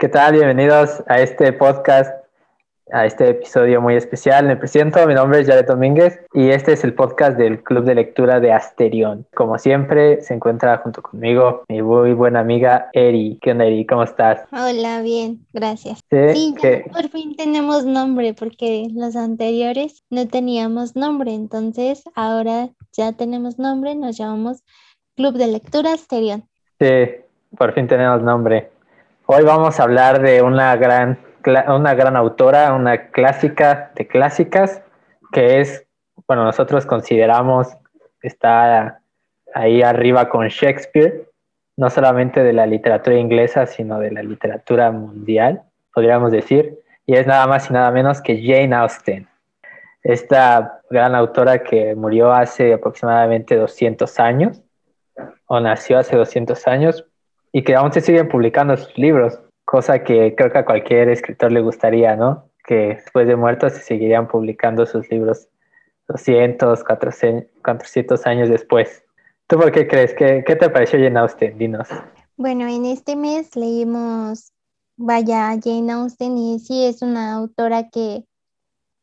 ¿Qué tal? Bienvenidos a este podcast, a este episodio muy especial. Me presento, mi nombre es Jared Domínguez y este es el podcast del Club de Lectura de Asterión. Como siempre, se encuentra junto conmigo mi muy buena amiga Eri. ¿Qué onda, Eri? ¿Cómo estás? Hola, bien, gracias. Sí, Sí, ya por fin tenemos nombre porque los anteriores no teníamos nombre, entonces ahora ya tenemos nombre, nos llamamos Club de Lectura Asterión. sí, por fin tenemos nombre. Hoy vamos a hablar de una gran, una gran autora, una clásica de clásicas, que es, bueno, nosotros consideramos está ahí arriba con Shakespeare, no solamente de la literatura inglesa, sino de la literatura mundial, podríamos decir, y es nada más y nada menos que Jane Austen, esta gran autora que murió hace aproximadamente 200 años, o nació hace 200 años, y que aún se siguen publicando sus libros, cosa que creo que a cualquier escritor le gustaría, ¿no? Que después de muerto se seguirían publicando sus libros 200, 400, 400 años después. ¿Tú por qué crees? ¿Qué, qué te pareció Jane Austen? Dinos. Bueno, en este mes leímos, vaya, Jane Austen y sí es una autora que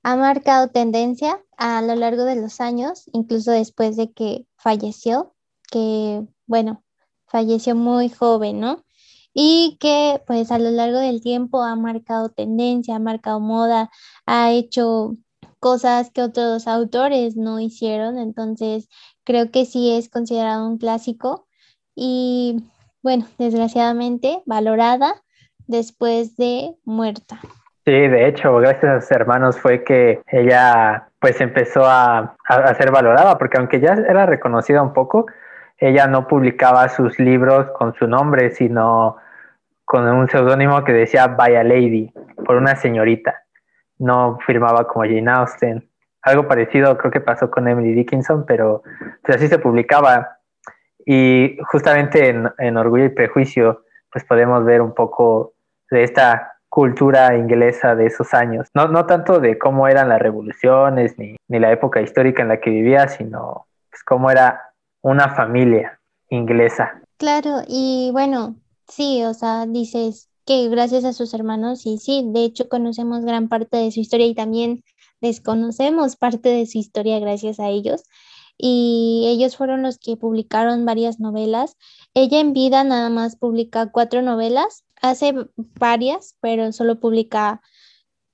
ha marcado tendencia a lo largo de los años, incluso después de que falleció, que bueno, falleció muy joven, ¿no? Y que pues a lo largo del tiempo ha marcado tendencia, ha marcado moda, ha hecho cosas que otros autores no hicieron, entonces creo que sí es considerado un clásico y bueno, desgraciadamente valorada después de muerta. Sí, de hecho, gracias a sus hermanos fue que ella pues empezó a, a, a ser valorada, porque aunque ya era reconocida un poco, ella no publicaba sus libros con su nombre, sino con un seudónimo que decía By a Lady, por una señorita. No firmaba como Jane Austen. Algo parecido creo que pasó con Emily Dickinson, pero pues así se publicaba. Y justamente en, en Orgullo y Prejuicio, pues podemos ver un poco de esta cultura inglesa de esos años. No, no tanto de cómo eran las revoluciones ni, ni la época histórica en la que vivía, sino pues, cómo era una familia inglesa. Claro, y bueno, sí, o sea, dices que gracias a sus hermanos, y sí, de hecho conocemos gran parte de su historia y también desconocemos parte de su historia gracias a ellos. Y ellos fueron los que publicaron varias novelas. Ella en vida nada más publica cuatro novelas, hace varias, pero solo publica,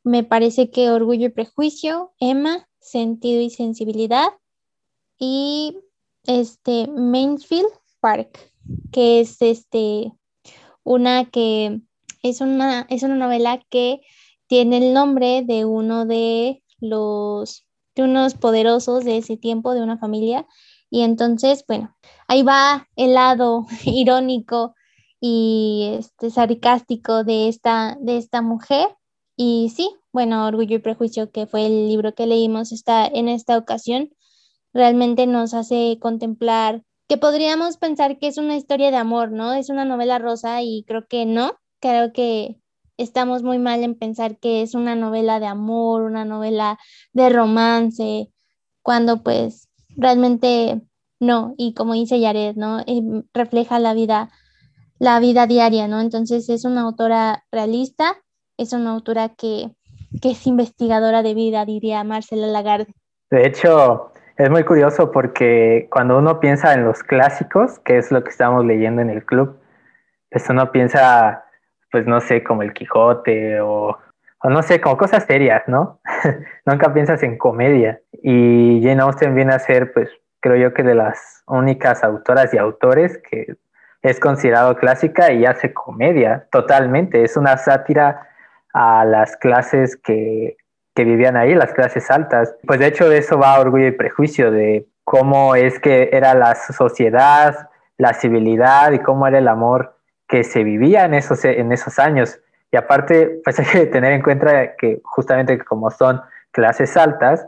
me parece que Orgullo y Prejuicio, Emma, Sentido y Sensibilidad y este Mansfield Park, que es este una que es una es una novela que tiene el nombre de uno de los de unos poderosos de ese tiempo de una familia. Y entonces bueno ahí va el lado irónico y este sarcástico de esta de esta mujer. Y sí bueno Orgullo y Prejuicio que fue el libro que leímos está en esta ocasión realmente nos hace contemplar que podríamos pensar que es una historia de amor, ¿no? Es una novela rosa y creo que no, creo que estamos muy mal en pensar que es una novela de amor, una novela de romance, cuando pues realmente no, y como dice Yared, ¿no? Eh, refleja la vida, la vida diaria, ¿no? Entonces es una autora realista, es una autora que, que es investigadora de vida, diría Marcela Lagarde. De hecho, es muy curioso porque cuando uno piensa en los clásicos, que es lo que estamos leyendo en el club, pues uno piensa, pues no sé, como el Quijote o, no sé, como cosas serias, ¿no? Nunca piensas en comedia. Y Jane Austen viene a ser, pues creo yo que de las únicas autoras y autores que es considerado clásica y hace comedia totalmente. Es una sátira a las clases que que vivían ahí, las clases altas. Pues de hecho eso va Orgullo y Prejuicio, de cómo es que era la sociedad, la civilidad y cómo era el amor que se vivía en esos, en esos años. Y aparte, pues hay que tener en cuenta que justamente como son clases altas,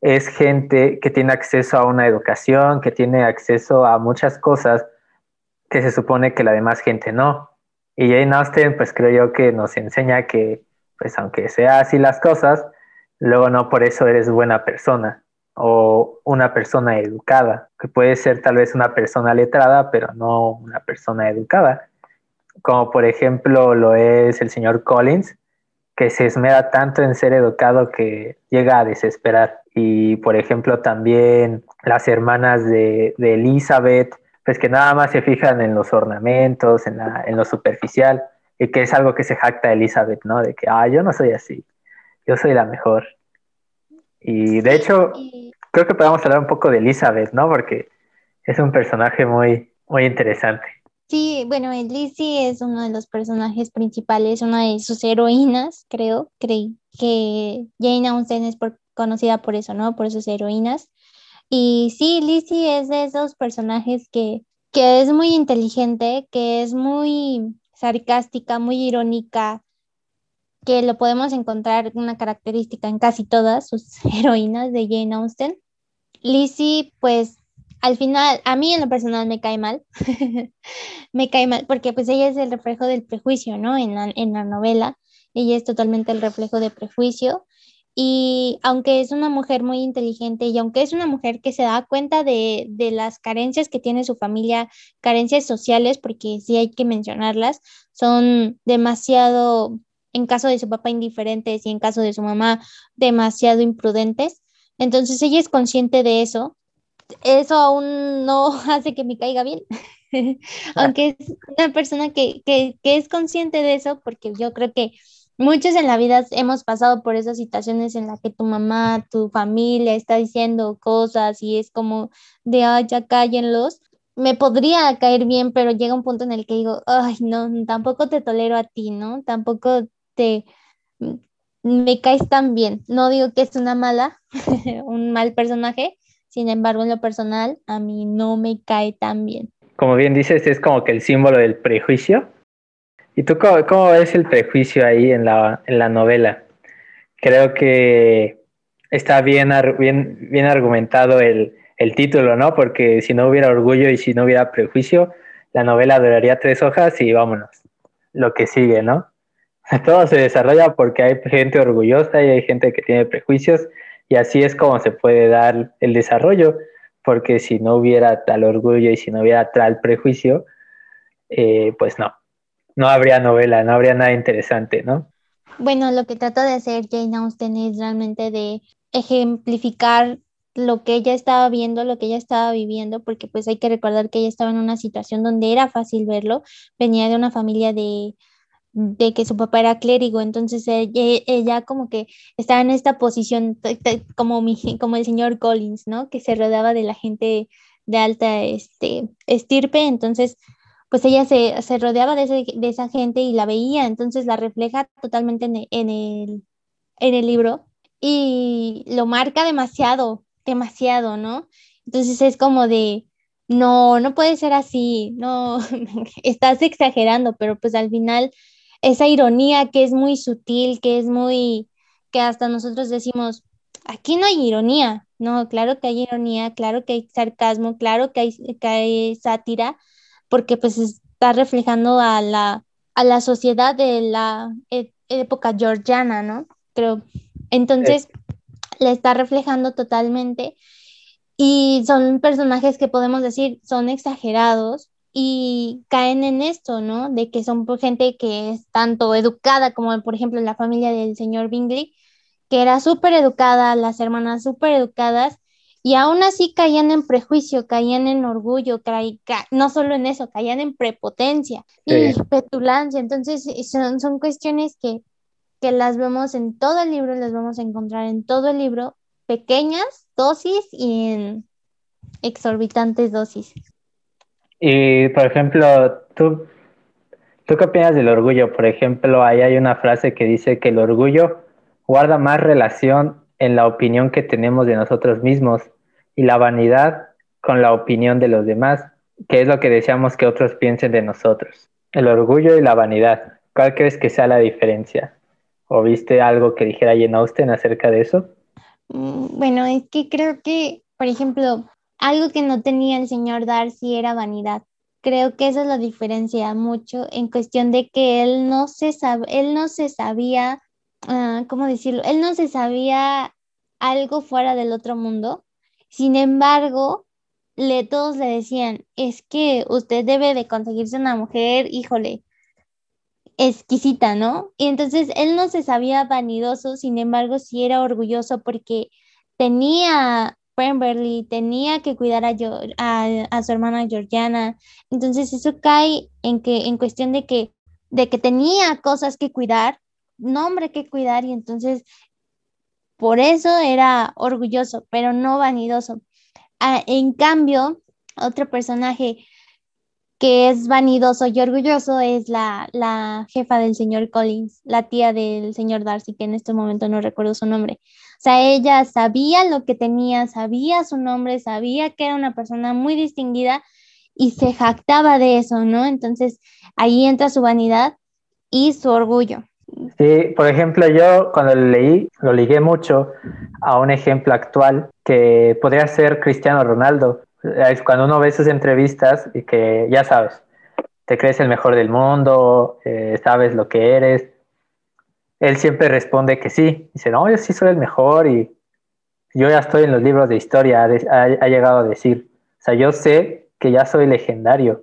es gente que tiene acceso a una educación, que tiene acceso a muchas cosas que se supone que la demás gente no. Y Jane Austen, pues creo yo que nos enseña que, pues aunque sea así las cosas, luego no por eso eres buena persona o una persona educada, que puede ser tal vez una persona letrada, pero no una persona educada. como por ejemplo lo es el señor Collins, que se esmera tanto en ser educado que llega a desesperar. Y por ejemplo también las hermanas de, Elizabeth, pues que nada más se fijan en los ornamentos, en, en lo superficial, y que es algo que se jacta Elizabeth, ¿no? De que, ah, yo no soy así, yo soy la mejor. Y de hecho, creo que podemos hablar un poco de Elizabeth, ¿no? Porque es un personaje muy, muy interesante. Sí, bueno, Lizzie es uno de los personajes principales, una de sus heroínas, creo. Creí que Jane Austen es conocida por eso, ¿no? Por sus heroínas. Y sí, Lizzie es de esos personajes que, que es muy inteligente, que es muy sarcástica, muy irónica, que lo podemos encontrar una característica en casi todas sus heroínas de Jane Austen. Lizzie, pues al final, a mí en lo personal me cae mal, me cae mal, porque pues ella es el reflejo del prejuicio, ¿no? En la, en la novela, ella es totalmente el reflejo de prejuicio. Y aunque es una mujer muy inteligente y aunque es una mujer que se da cuenta de, de, las carencias que tiene su familia, carencias sociales, porque sí hay que mencionarlas, son demasiado, en caso de su papá, indiferentes y en caso de su mamá, demasiado imprudentes. Entonces ella es consciente de eso eso aún no hace que me caiga bien. Aunque es una persona que, que, que, es consciente de eso, porque yo creo que muchos en la vida hemos pasado por esas situaciones en las que tu mamá, tu familia está diciendo cosas y es como de, ay, ya cállenlos. Me podría caer bien, pero llega un punto en el que digo, ay, no, tampoco te tolero a ti, ¿no? Tampoco te, me caes tan bien. No digo que es una mala, un mal personaje, sin embargo, en lo personal, a mí no me cae tan bien. Como bien dices, es como que el símbolo del prejuicio. ¿Y tú cómo, ves el prejuicio ahí en la, en la novela? Creo que está bien, bien, bien argumentado el, el título, ¿no? Porque si no hubiera orgullo y si no hubiera prejuicio, la novela duraría tres hojas y vámonos. Lo que sigue, ¿no? Todo se desarrolla porque hay gente orgullosa y hay gente que tiene prejuicios y así es como se puede dar el desarrollo, porque si no hubiera tal orgullo y si no hubiera tal prejuicio, eh, pues no, no habría novela, no habría nada interesante, ¿no? Bueno, lo que trata de hacer Jane Austen es realmente de ejemplificar lo que ella estaba viendo, lo que ella estaba viviendo, porque pues hay que recordar que ella estaba en una situación donde era fácil verlo, venía de una familia de, de que su papá era clérigo, entonces ella, como que estaba en esta posición como, como el señor Collins, ¿no? Que se rodeaba de la gente de alta este, estirpe, entonces pues ella se, se rodeaba de, de, esa gente y la veía, entonces la refleja totalmente en, en, el, en el libro y lo marca demasiado, demasiado, ¿no? Entonces es como de, no, no puede ser así, no, estás exagerando, pero pues al final esa ironía que es muy sutil, que es muy, que hasta nosotros decimos, aquí no hay ironía, no, claro que hay ironía, claro que hay sarcasmo, claro que hay, que hay sátira, porque pues está reflejando a la, a la sociedad de la e, época georgiana, ¿no? Creo. Entonces, le está reflejando totalmente y son personajes que podemos decir son exagerados, y caen en esto, ¿no? De que son gente que es tanto educada como, por ejemplo, la familia del señor Bingley, que era súper educada, las hermanas súper educadas, y aún así caían en prejuicio, caían en orgullo, no solo en eso, caían en prepotencia y petulancia. Entonces, son, son cuestiones que, que las vemos en todo el libro, las vamos a encontrar en todo el libro, pequeñas dosis y en exorbitantes dosis. Y, por ejemplo, ¿tú, ¿tú qué opinas del orgullo? Por ejemplo, ahí hay una frase que dice que el orgullo guarda más relación en la opinión que tenemos de nosotros mismos y la vanidad con la opinión de los demás, que es lo que deseamos que otros piensen de nosotros. El orgullo y la vanidad. ¿Cuál crees que sea la diferencia? ¿O viste algo que dijera Jane Austen acerca de eso? Mm, bueno, es que creo que, por ejemplo, algo que no tenía el señor Darcy era vanidad. Creo que eso lo diferencia mucho en cuestión de que él no se, él no se sabía, uh, ¿cómo decirlo? Él no se sabía algo fuera del otro mundo. Sin embargo, le, todos le decían, es que usted debe de conseguirse una mujer, híjole, exquisita, ¿no? Y entonces él no se sabía vanidoso, sin embargo, sí era orgulloso porque tenía Pemberley, tenía que cuidar a, su hermana Georgiana. Entonces eso cae en que en cuestión de que de que tenía cosas que cuidar, nombre que cuidar y entonces por eso era orgulloso, pero no vanidoso. Ah, en cambio, otro personaje que es vanidoso y orgulloso es la, la, jefa del señor Collins, la tía del señor Darcy, que en este momento no recuerdo su nombre. O sea, ella sabía lo que tenía, sabía su nombre, sabía que era una persona muy distinguida y se jactaba de eso, ¿no? Entonces ahí entra su vanidad y su orgullo. Sí, por ejemplo, yo cuando leí, lo ligué mucho a un ejemplo actual que podría ser Cristiano Ronaldo. Cuando uno ve sus entrevistas y que ya sabes, te crees el mejor del mundo, eh, sabes lo que eres, él siempre responde que sí. Dice, no, yo sí soy el mejor y yo ya estoy en los libros de historia, ha llegado a decir. O sea, yo sé que ya soy legendario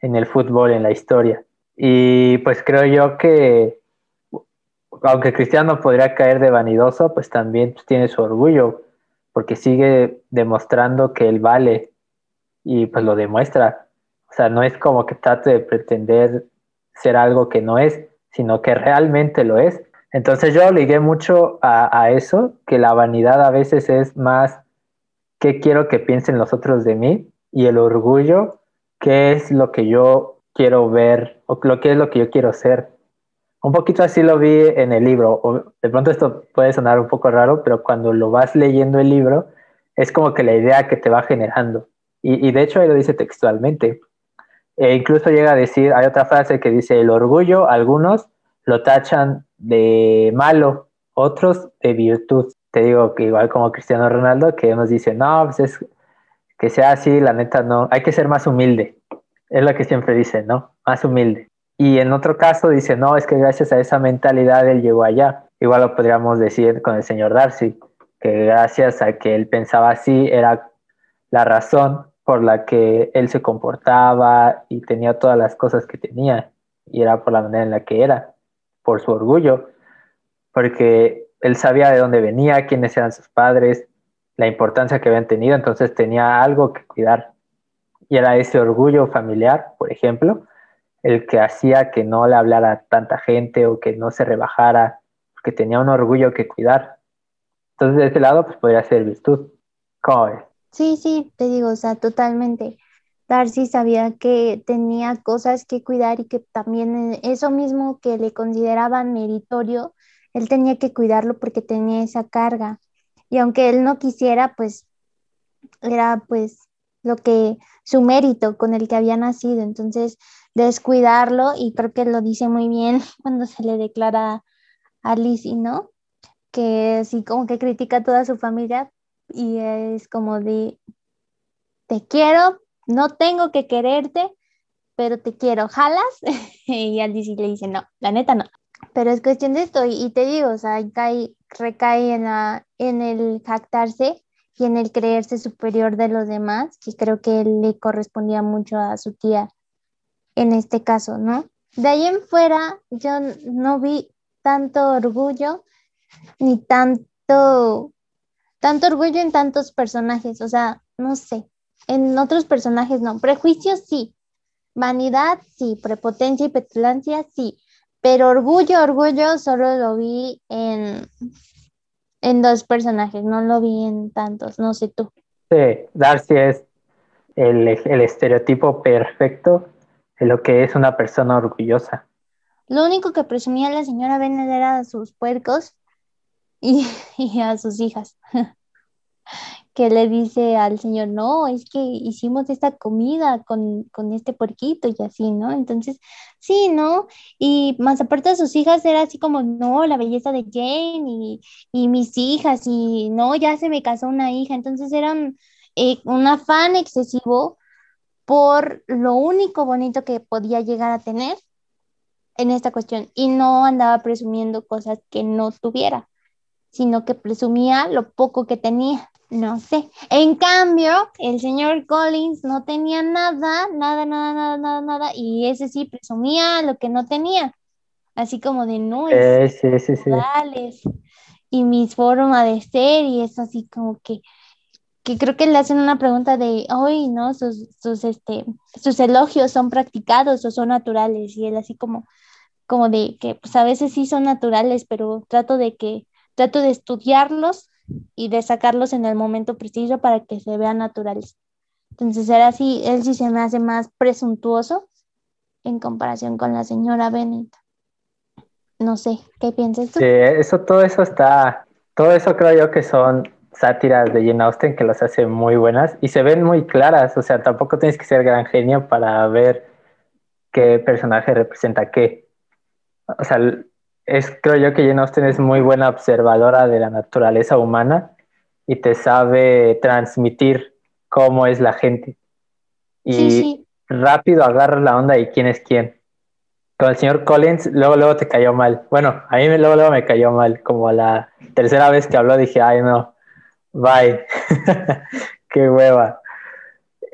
en el fútbol, en la historia. Y pues creo yo que, aunque Cristiano podría caer de vanidoso, pues también pues, tiene su orgullo, porque sigue demostrando que él vale y pues lo demuestra. O sea, no es como que trate de pretender ser algo que no es, sino que realmente lo es. Entonces yo ligué mucho a, a eso, que la vanidad a veces es más qué quiero que piensen los otros de mí y el orgullo, qué es lo que yo quiero ver o lo que es lo que yo quiero ser. Un poquito así lo vi en el libro. de pronto esto puede sonar un poco raro, pero cuando lo vas leyendo el libro, es como que la idea que te va generando. Y, de hecho ahí lo dice textualmente. E incluso llega a decir, hay otra frase que dice, el orgullo, algunos lo tachan de malo, otros de virtud. Te digo que igual como Cristiano Ronaldo, que nos dice, no, pues es que sea así, la neta no, hay que ser más humilde, es lo que siempre dice, ¿no? Más humilde. Y en otro caso dice, no, es que gracias a esa mentalidad él llegó allá. Igual lo podríamos decir con el señor Darcy, que gracias a que él pensaba así era la razón por la que él se comportaba y tenía todas las cosas que tenía, y era por la manera en la que era, por su orgullo, porque él sabía de dónde venía, quiénes eran sus padres, la importancia que habían tenido, entonces tenía algo que cuidar. Y era ese orgullo familiar, por ejemplo, el que hacía que no le hablara tanta gente o que no se rebajara, porque tenía un orgullo que cuidar. Entonces, de ese lado, pues podría ser virtud. ¿Cómo? Sí, sí, te digo, o sea, totalmente. Darcy sabía que tenía cosas que cuidar y que también eso mismo que le consideraban meritorio, él tenía que cuidarlo porque tenía esa carga y aunque él no quisiera, pues era pues lo que su mérito con el que había nacido, entonces descuidarlo y creo que lo dice muy bien cuando se le declara a Lizzie, ¿no? Que sí como que critica a toda su familia y es como de te quiero, no tengo que quererte, pero te quiero, ¿jalas? y a Lizzie le dice, no, la neta no. Pero es cuestión de esto y, te digo, o sea, cae, recae en, la, en el jactarse y en el creerse superior de los demás, que creo que le correspondía mucho a su tía en este caso, ¿no? De ahí en fuera yo no vi tanto orgullo ni tanto, tanto orgullo en tantos personajes, o sea, no sé, en otros personajes no, prejuicios sí, vanidad sí, prepotencia y petulancia sí, pero orgullo, orgullo solo lo vi en, en dos personajes, no lo vi en tantos, no sé tú. Sí, Darcy es el, estereotipo perfecto de lo que es una persona orgullosa. Lo único que presumía la señora Bennett era a sus puercos y, y a sus hijas. Que le dice al señor, no, es que hicimos esta comida con, este porquito y así, ¿no? Entonces, sí, ¿no? Y más aparte de sus hijas era así como, no, la belleza de Jane y, y mis hijas y no, ya se me casó una hija, entonces era un, eh, un afán excesivo por lo único bonito que podía llegar a tener en esta cuestión y no andaba presumiendo cosas que no tuviera, sino que presumía lo poco que tenía. No sé. En cambio, el señor Collins no tenía nada, nada, nada, nada, nada, nada, y ese sí presumía lo que no tenía. así como de no, eh, sí, sí, sí. y mis formas de ser y es así como que que creo que le hacen una pregunta de, hoy, ¿no? Sus, sus, este, sus elogios son practicados o son naturales. Y él así como, como de que pues a veces sí son naturales, pero trato de que, trato de estudiarlos y de sacarlos en el momento preciso para que se vean naturales. Entonces era así, él sí se me hace más presuntuoso en comparación con la señora Bennett. No sé, ¿qué piensas tú? Sí, eso, todo eso está, todo eso creo yo que son sátiras de Jane Austen que las hace muy buenas y se ven muy claras, o sea, tampoco tienes que ser gran genio para ver qué personaje representa qué. O sea, es, creo yo que Jane Austen es muy buena observadora de la naturaleza humana y te sabe transmitir cómo es la gente. Y rápido agarra la onda y quién es quién. Con el señor Collins, luego, luego te cayó mal. Bueno, a mí luego, luego me cayó mal. Como la tercera vez que habló dije, ay no, bye. Qué hueva.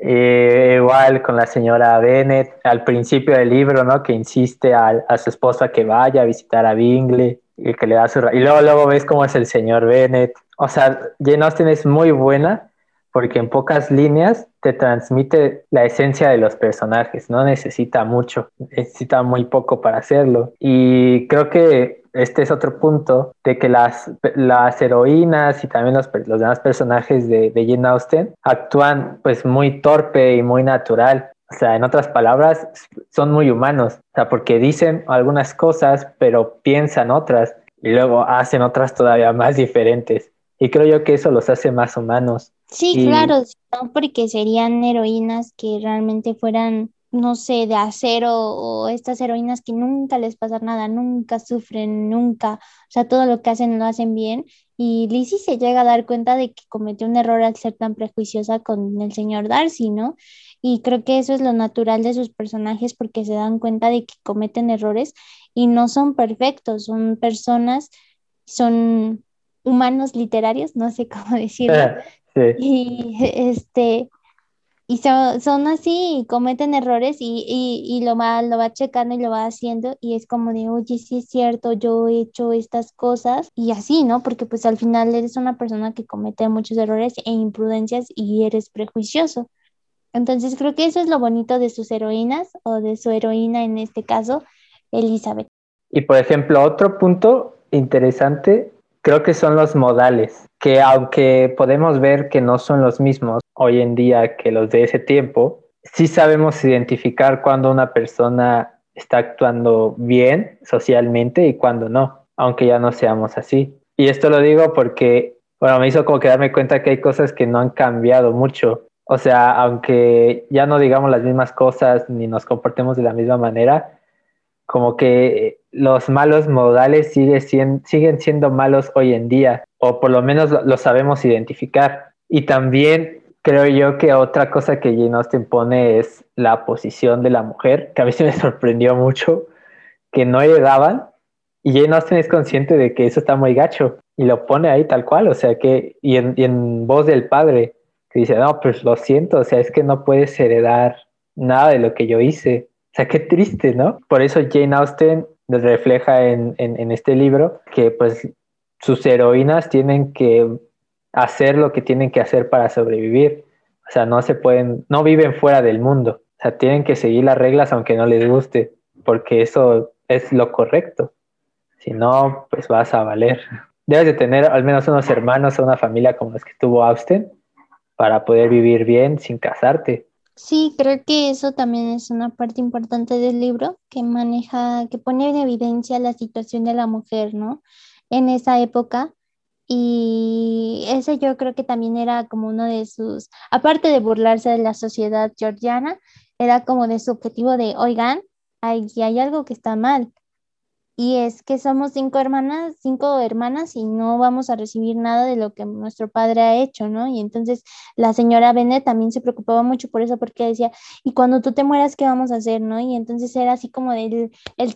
Eh, igual con la señora Bennett al principio del libro, ¿no? Que insiste a, a, su esposa que vaya a visitar a Bingley y que le da su... Y luego, luego ves cómo es el señor Bennett. O sea, Jane Austen es muy buena porque en pocas líneas te transmite la esencia de los personajes, no necesita mucho, necesita muy poco para hacerlo. Y creo que este es otro punto de que las, las heroínas y también los, los demás personajes de, de Jane Austen actúan pues muy torpe y muy natural. O sea, en otras palabras, son muy humanos, o sea, porque dicen algunas cosas, pero piensan otras y luego hacen otras todavía más diferentes. Y creo yo que eso los hace más humanos. Sí, claro, no porque serían heroínas que realmente fueran, no sé, de acero o estas heroínas que nunca les pasa nada, nunca sufren, nunca, o sea, todo lo que hacen lo hacen bien. Y Lizzie se llega a dar cuenta de que cometió un error al ser tan prejuiciosa con el señor Darcy, ¿no? Y creo que eso es lo natural de sus personajes porque se dan cuenta de que cometen errores y no son perfectos, son personas, son humanos literarios, no sé cómo decirlo. Y este y son, así y cometen errores y, y, lo, va, lo va checando y lo va haciendo y es como de, oye, sí es cierto, yo he hecho estas cosas y así, ¿no? Porque pues al final eres una persona que comete muchos errores e imprudencias y eres prejuicioso. Entonces creo que eso es lo bonito de sus heroínas o de su heroína en este caso, Elizabeth. Y por ejemplo, otro punto interesante creo que son los modales, que aunque podemos ver que no son los mismos hoy en día que los de ese tiempo, sí sabemos identificar cuando una persona está actuando bien socialmente y cuando no, aunque ya no seamos así. Y esto lo digo porque, bueno, me hizo como que darme cuenta que hay cosas que no han cambiado mucho. O sea, aunque ya no digamos las mismas cosas ni nos comportemos de la misma manera, como que los malos modales siguen siendo malos hoy en día, o por lo menos lo, sabemos identificar. Y también creo yo que otra cosa que Jane Austen pone es la posición de la mujer, que a mí se me sorprendió mucho, que no heredaban, y Jane Austen es consciente de que eso está muy gacho, y lo pone ahí tal cual, o sea que, y en, y en voz del padre, que dice, no, pues lo siento, o sea, es que no puedes heredar nada de lo que yo hice. O sea, qué triste, ¿no? Por eso Jane Austen refleja en, este libro que pues sus heroínas tienen que hacer lo que tienen que hacer para sobrevivir. O sea, no se pueden, no viven fuera del mundo. O sea, tienen que seguir las reglas aunque no les guste, porque eso es lo correcto. Si no, pues vas a valer. Debes de tener al menos unos hermanos o una familia como los que tuvo Austen para poder vivir bien sin casarte. Sí, creo que eso también es una parte importante del libro que maneja, que pone en evidencia la situación de la mujer, ¿no? En esa época. Y ese yo creo que también era como uno de sus, aparte de burlarse de la sociedad georgiana, era como de su objetivo de, oigan, aquí hay algo que está mal y es que somos cinco hermanas, cinco hermanas y no vamos a recibir nada de lo que nuestro padre ha hecho, ¿no? Y entonces la señora Bennett también se preocupaba mucho por eso porque decía, ¿y cuando tú te mueras qué vamos a hacer, no? Y entonces era así como el, el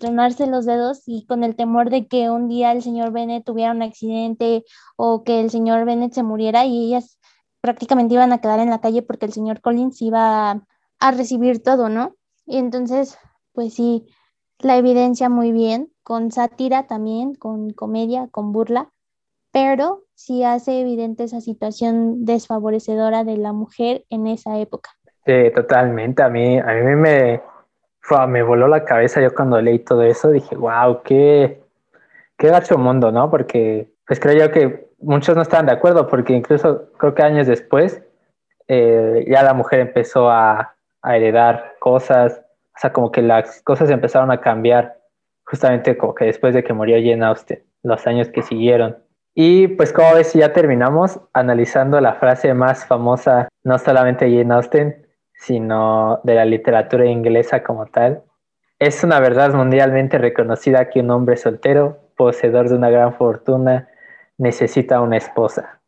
los dedos y con el temor de que un día el señor Bennett tuviera un accidente o que el señor Bennett se muriera y ellas prácticamente iban a quedar en la calle porque el señor Collins iba a, a recibir todo, ¿no? Y entonces, pues sí, la evidencia muy bien con sátira también, con comedia, con burla, pero sí hace evidente esa situación desfavorecedora de la mujer en esa época. Sí, totalmente. A mí, a mí me, me voló la cabeza yo cuando leí todo eso. Dije, wow, qué, qué gacho mundo, ¿no? Porque pues creo yo que muchos no estaban de acuerdo, porque incluso creo que años después eh, ya la mujer empezó a, a heredar cosas, o sea, como que las cosas empezaron a cambiar justamente como que después de que murió Jane Austen, los años que siguieron. Y pues como ves, ya terminamos analizando la frase más famosa, no solamente de Jane Austen, sino de la literatura inglesa como tal. Es una verdad mundialmente reconocida que un hombre soltero, poseedor de una gran fortuna, necesita una esposa.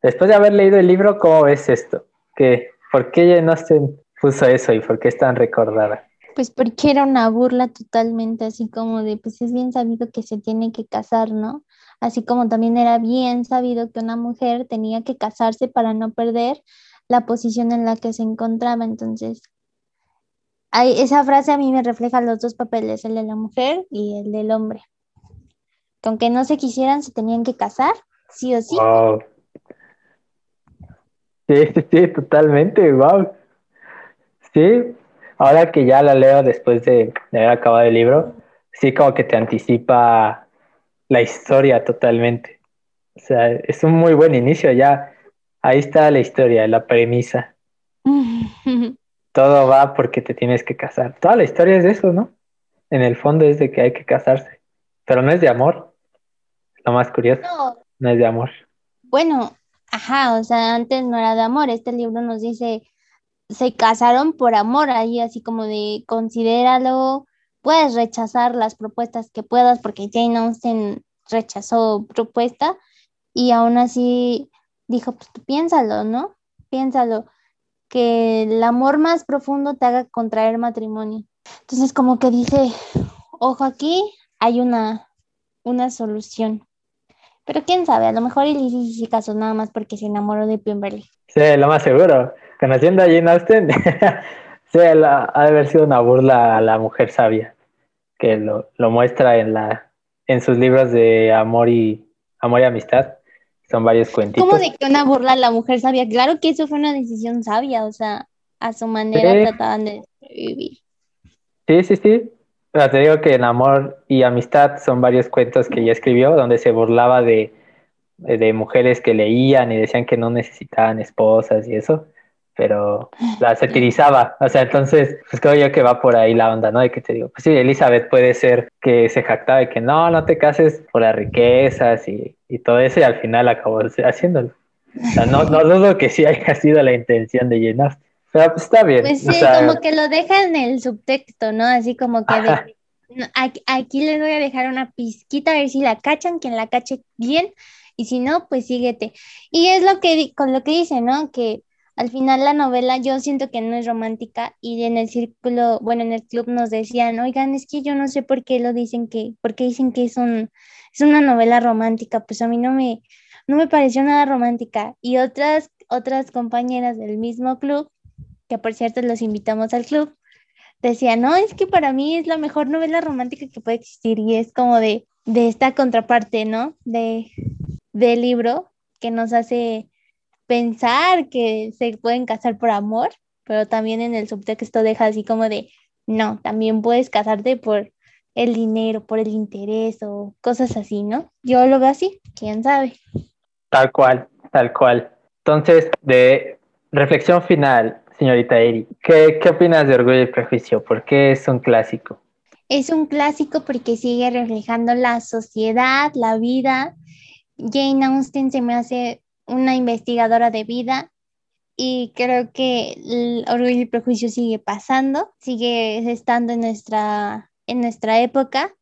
Después de haber leído el libro, ¿cómo ves esto? ¿Qué, ¿Por qué Jane Austen puso eso y por qué es tan recordada? Pues porque era una burla totalmente, así como de, pues es bien sabido que se tiene que casar, ¿no? Así como también era bien sabido que una mujer tenía que casarse para no perder la posición en la que se encontraba. Entonces, esa frase a mí me refleja los dos papeles, el de la mujer y el del hombre. Que aunque no se quisieran, se tenían que casar, sí o sí. Sí, sí, sí, totalmente, wow. Sí, ahora que ya la leo después de, haber acabado el libro, sí como que te anticipa la historia totalmente. O sea, es un muy buen inicio ya. Ahí está la historia, la premisa. Todo va porque te tienes que casar. Toda la historia es de eso, ¿no? En el fondo es de que hay que casarse. Pero no es de amor. Lo más curioso. No, no es de amor. Bueno, ajá, o sea, antes no era de amor. Este libro nos dice se casaron por amor, ahí así como de considéralo, puedes rechazar las propuestas que puedas, porque Jane Austen rechazó propuesta y aún así dijo, pues piénsalo, ¿no? Piénsalo, que el amor más profundo te haga contraer matrimonio. Entonces como que dice, ojo aquí, hay una, una solución. Pero quién sabe, a lo mejor él hizo sí caso nada más porque se enamoró de Pemberley. Sí, lo más seguro conociendo a Jane Austen, sí, ha de haber sido una burla a la mujer sabia, que lo, muestra en, la, en sus libros de amor y, amor y amistad. Son varios cuentitos. ¿Cómo de que una burla a la mujer sabia? Claro que eso fue una decisión sabia, o sea, a su manera trataban de vivir. Sí, sí, sí. Pero te digo que en Amor y Amistad son varios cuentos que ella escribió donde se burlaba de, de mujeres que leían y decían que no necesitaban esposas y eso pero la satirizaba. O sea, entonces, pues creo yo que va por ahí la onda, ¿no? De que te digo, pues sí, Elizabeth puede ser que se jactaba de que no, no te cases por las riquezas y, y todo eso, y al final acabó haciéndolo. O sea, no, no dudo que sí haya sido la intención de llenar. Pero pues está bien. Pues sí, como que lo deja en el subtexto, ¿no? Así como que de, aquí, aquí les voy a dejar una pizquita a ver si la cachan, quien la cache bien, y si no, pues síguete. Y es lo que con lo que dice, ¿no? Que al final la novela yo siento que no es romántica y en el círculo, bueno, en el club nos decían, oigan, es que yo no sé por qué lo dicen que, por qué dicen que es, un, es una novela romántica, pues a mí no me, no me pareció nada romántica. Y otras, otras compañeras del mismo club, que por cierto los invitamos al club, decían, no, es que para mí es la mejor novela romántica que puede existir y es como de, de esta contraparte, ¿no? De, del libro que nos hace pensar que se pueden casar por amor, pero también en el subtexto deja así como de, no, también puedes casarte por el dinero, por el interés o cosas así, ¿no? Yo lo veo así, quién sabe. Tal cual, tal cual. Entonces, de reflexión final, señorita Eri, ¿qué, ¿qué opinas de Orgullo y Prejuicio? ¿Por qué es un clásico? Es un clásico porque sigue reflejando la sociedad, la vida. Jane Austen se me hace una investigadora de vida y creo que el orgullo y prejuicio sigue pasando, sigue estando en nuestra, en nuestra época,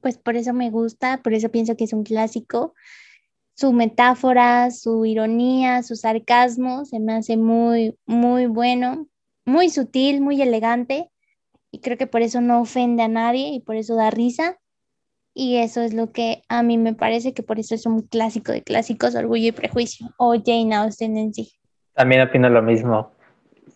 pues por eso me gusta, por eso pienso que es un clásico. Su metáfora, su ironía, su sarcasmo se me hace muy, muy bueno, muy sutil, muy elegante y creo que por eso no ofende a nadie y por eso da risa y eso es lo que a mí me parece que por eso es un clásico de clásicos, Orgullo y Prejuicio, o Jane Austen en sí. También opino lo mismo.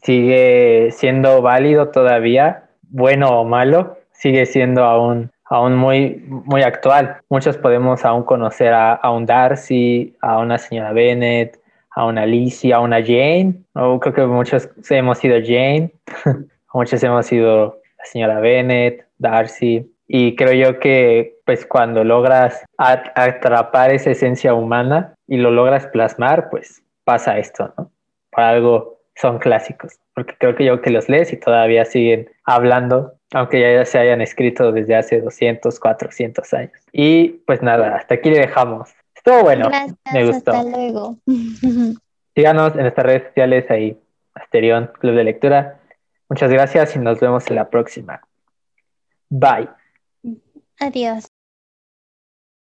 Sigue siendo válido todavía, bueno o malo, sigue siendo aún, aún muy, muy actual. Muchos podemos aún conocer a, a un Darcy, a una señora Bennett, a una Alicia, a una Jane, creo que muchos hemos sido Jane, muchos hemos sido la señora Bennett, Darcy, y creo yo que pues cuando logras atrapar esa esencia humana y lo logras plasmar, pues pasa esto, ¿no? Por algo son clásicos, porque creo que yo que los lees y todavía siguen hablando, aunque ya se hayan escrito desde hace 200, 400 años. Y pues nada, hasta aquí le dejamos. Estuvo bueno, me gustó. Hasta luego. Síganos en nuestras redes sociales ahí, Asterión Club de Lectura. Muchas gracias y nos vemos en la próxima. Bye. Adiós.